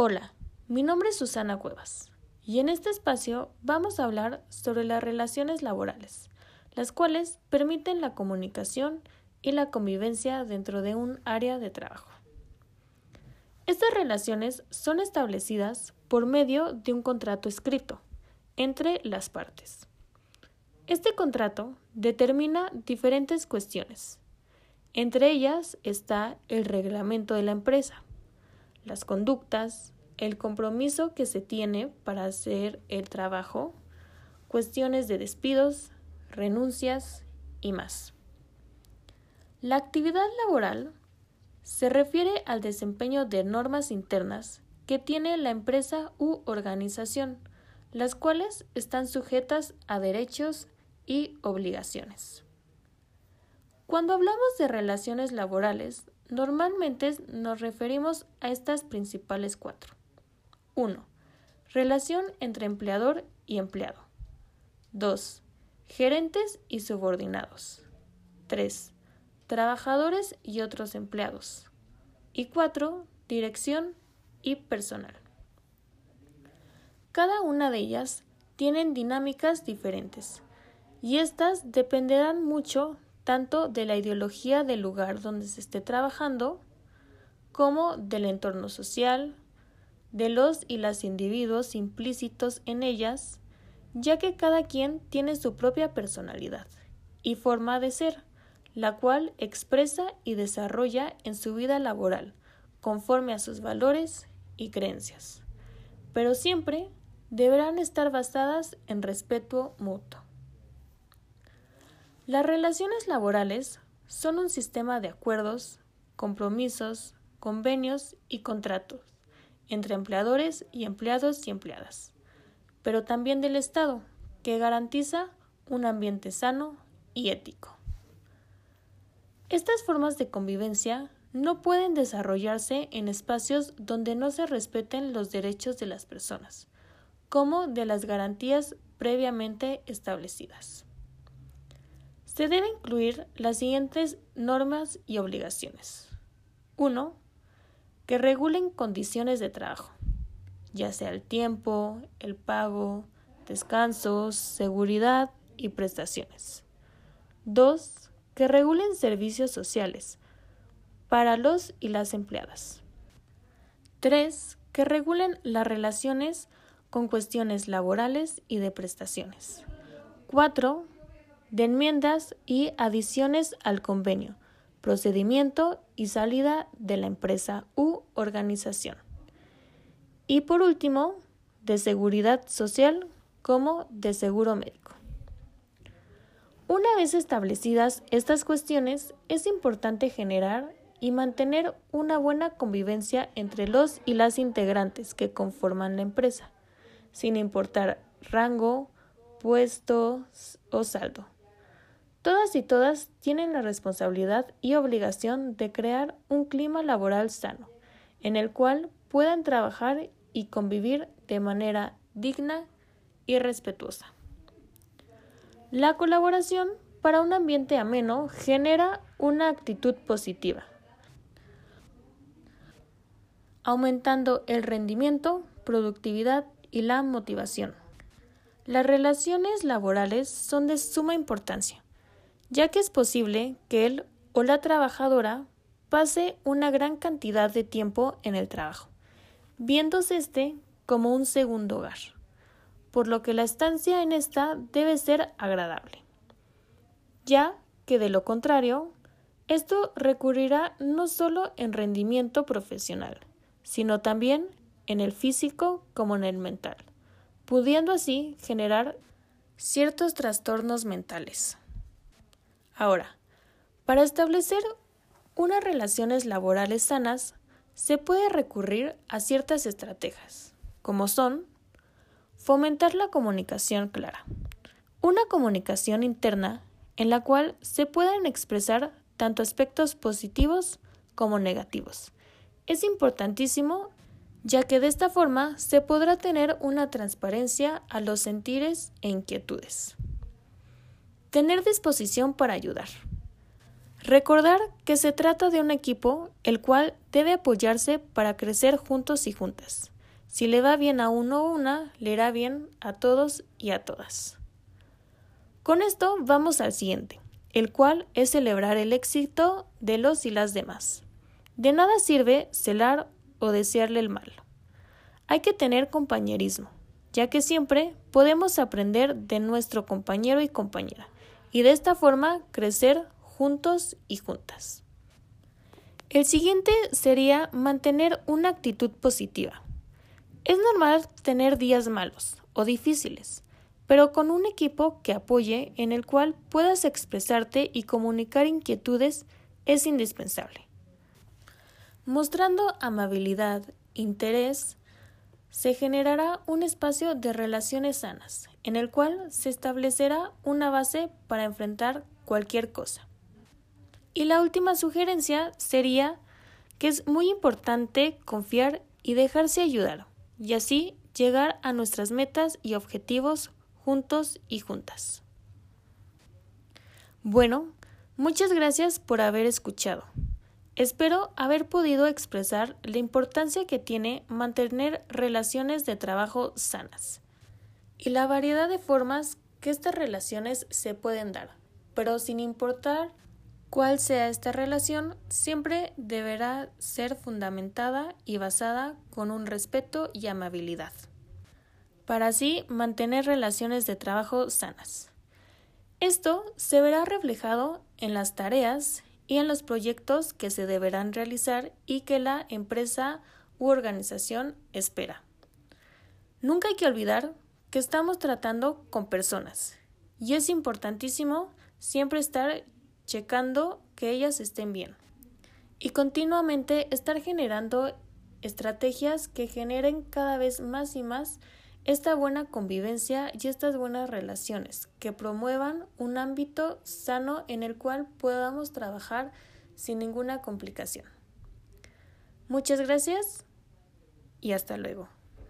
Hola, mi nombre es Susana Cuevas y en este espacio vamos a hablar sobre las relaciones laborales, las cuales permiten la comunicación y la convivencia dentro de un área de trabajo. Estas relaciones son establecidas por medio de un contrato escrito entre las partes. Este contrato determina diferentes cuestiones. Entre ellas está el reglamento de la empresa, las conductas, el compromiso que se tiene para hacer el trabajo, cuestiones de despidos, renuncias y más. La actividad laboral se refiere al desempeño de normas internas que tiene la empresa u organización, las cuales están sujetas a derechos y obligaciones. Cuando hablamos de relaciones laborales, normalmente nos referimos a estas principales cuatro. 1. Relación entre empleador y empleado. 2. Gerentes y subordinados. 3 trabajadores y otros empleados. Y cuatro, dirección y personal. Cada una de ellas tienen dinámicas diferentes y estas dependerán mucho tanto de la ideología del lugar donde se esté trabajando como del entorno social, de los y las individuos implícitos en ellas, ya que cada quien tiene su propia personalidad y forma de ser la cual expresa y desarrolla en su vida laboral, conforme a sus valores y creencias. Pero siempre deberán estar basadas en respeto mutuo. Las relaciones laborales son un sistema de acuerdos, compromisos, convenios y contratos entre empleadores y empleados y empleadas, pero también del Estado, que garantiza un ambiente sano y ético. Estas formas de convivencia no pueden desarrollarse en espacios donde no se respeten los derechos de las personas, como de las garantías previamente establecidas. Se deben incluir las siguientes normas y obligaciones. 1. Que regulen condiciones de trabajo, ya sea el tiempo, el pago, descansos, seguridad y prestaciones. 2 que regulen servicios sociales para los y las empleadas. 3. Que regulen las relaciones con cuestiones laborales y de prestaciones. 4. De enmiendas y adiciones al convenio, procedimiento y salida de la empresa u organización. Y por último, de seguridad social como de seguro médico. Una vez establecidas estas cuestiones, es importante generar y mantener una buena convivencia entre los y las integrantes que conforman la empresa, sin importar rango, puesto o saldo. Todas y todas tienen la responsabilidad y obligación de crear un clima laboral sano, en el cual puedan trabajar y convivir de manera digna y respetuosa. La colaboración para un ambiente ameno genera una actitud positiva, aumentando el rendimiento, productividad y la motivación. Las relaciones laborales son de suma importancia, ya que es posible que él o la trabajadora pase una gran cantidad de tiempo en el trabajo, viéndose este como un segundo hogar por lo que la estancia en esta debe ser agradable. Ya que de lo contrario, esto recurrirá no solo en rendimiento profesional, sino también en el físico como en el mental, pudiendo así generar ciertos trastornos mentales. Ahora, para establecer unas relaciones laborales sanas, se puede recurrir a ciertas estrategias, como son Fomentar la comunicación clara. Una comunicación interna en la cual se puedan expresar tanto aspectos positivos como negativos. Es importantísimo ya que de esta forma se podrá tener una transparencia a los sentires e inquietudes. Tener disposición para ayudar. Recordar que se trata de un equipo el cual debe apoyarse para crecer juntos y juntas. Si le va bien a uno o una, le irá bien a todos y a todas. Con esto vamos al siguiente, el cual es celebrar el éxito de los y las demás. De nada sirve celar o desearle el mal. Hay que tener compañerismo, ya que siempre podemos aprender de nuestro compañero y compañera, y de esta forma crecer juntos y juntas. El siguiente sería mantener una actitud positiva. Es normal tener días malos o difíciles, pero con un equipo que apoye en el cual puedas expresarte y comunicar inquietudes es indispensable. Mostrando amabilidad, interés, se generará un espacio de relaciones sanas, en el cual se establecerá una base para enfrentar cualquier cosa. Y la última sugerencia sería que es muy importante confiar y dejarse ayudar, y así llegar a nuestras metas y objetivos juntos y juntas. Bueno, muchas gracias por haber escuchado. Espero haber podido expresar la importancia que tiene mantener relaciones de trabajo sanas y la variedad de formas que estas relaciones se pueden dar, pero sin importar Cuál sea esta relación, siempre deberá ser fundamentada y basada con un respeto y amabilidad, para así mantener relaciones de trabajo sanas. Esto se verá reflejado en las tareas y en los proyectos que se deberán realizar y que la empresa u organización espera. Nunca hay que olvidar que estamos tratando con personas y es importantísimo siempre estar checando que ellas estén bien. Y continuamente estar generando estrategias que generen cada vez más y más esta buena convivencia y estas buenas relaciones, que promuevan un ámbito sano en el cual podamos trabajar sin ninguna complicación. Muchas gracias y hasta luego.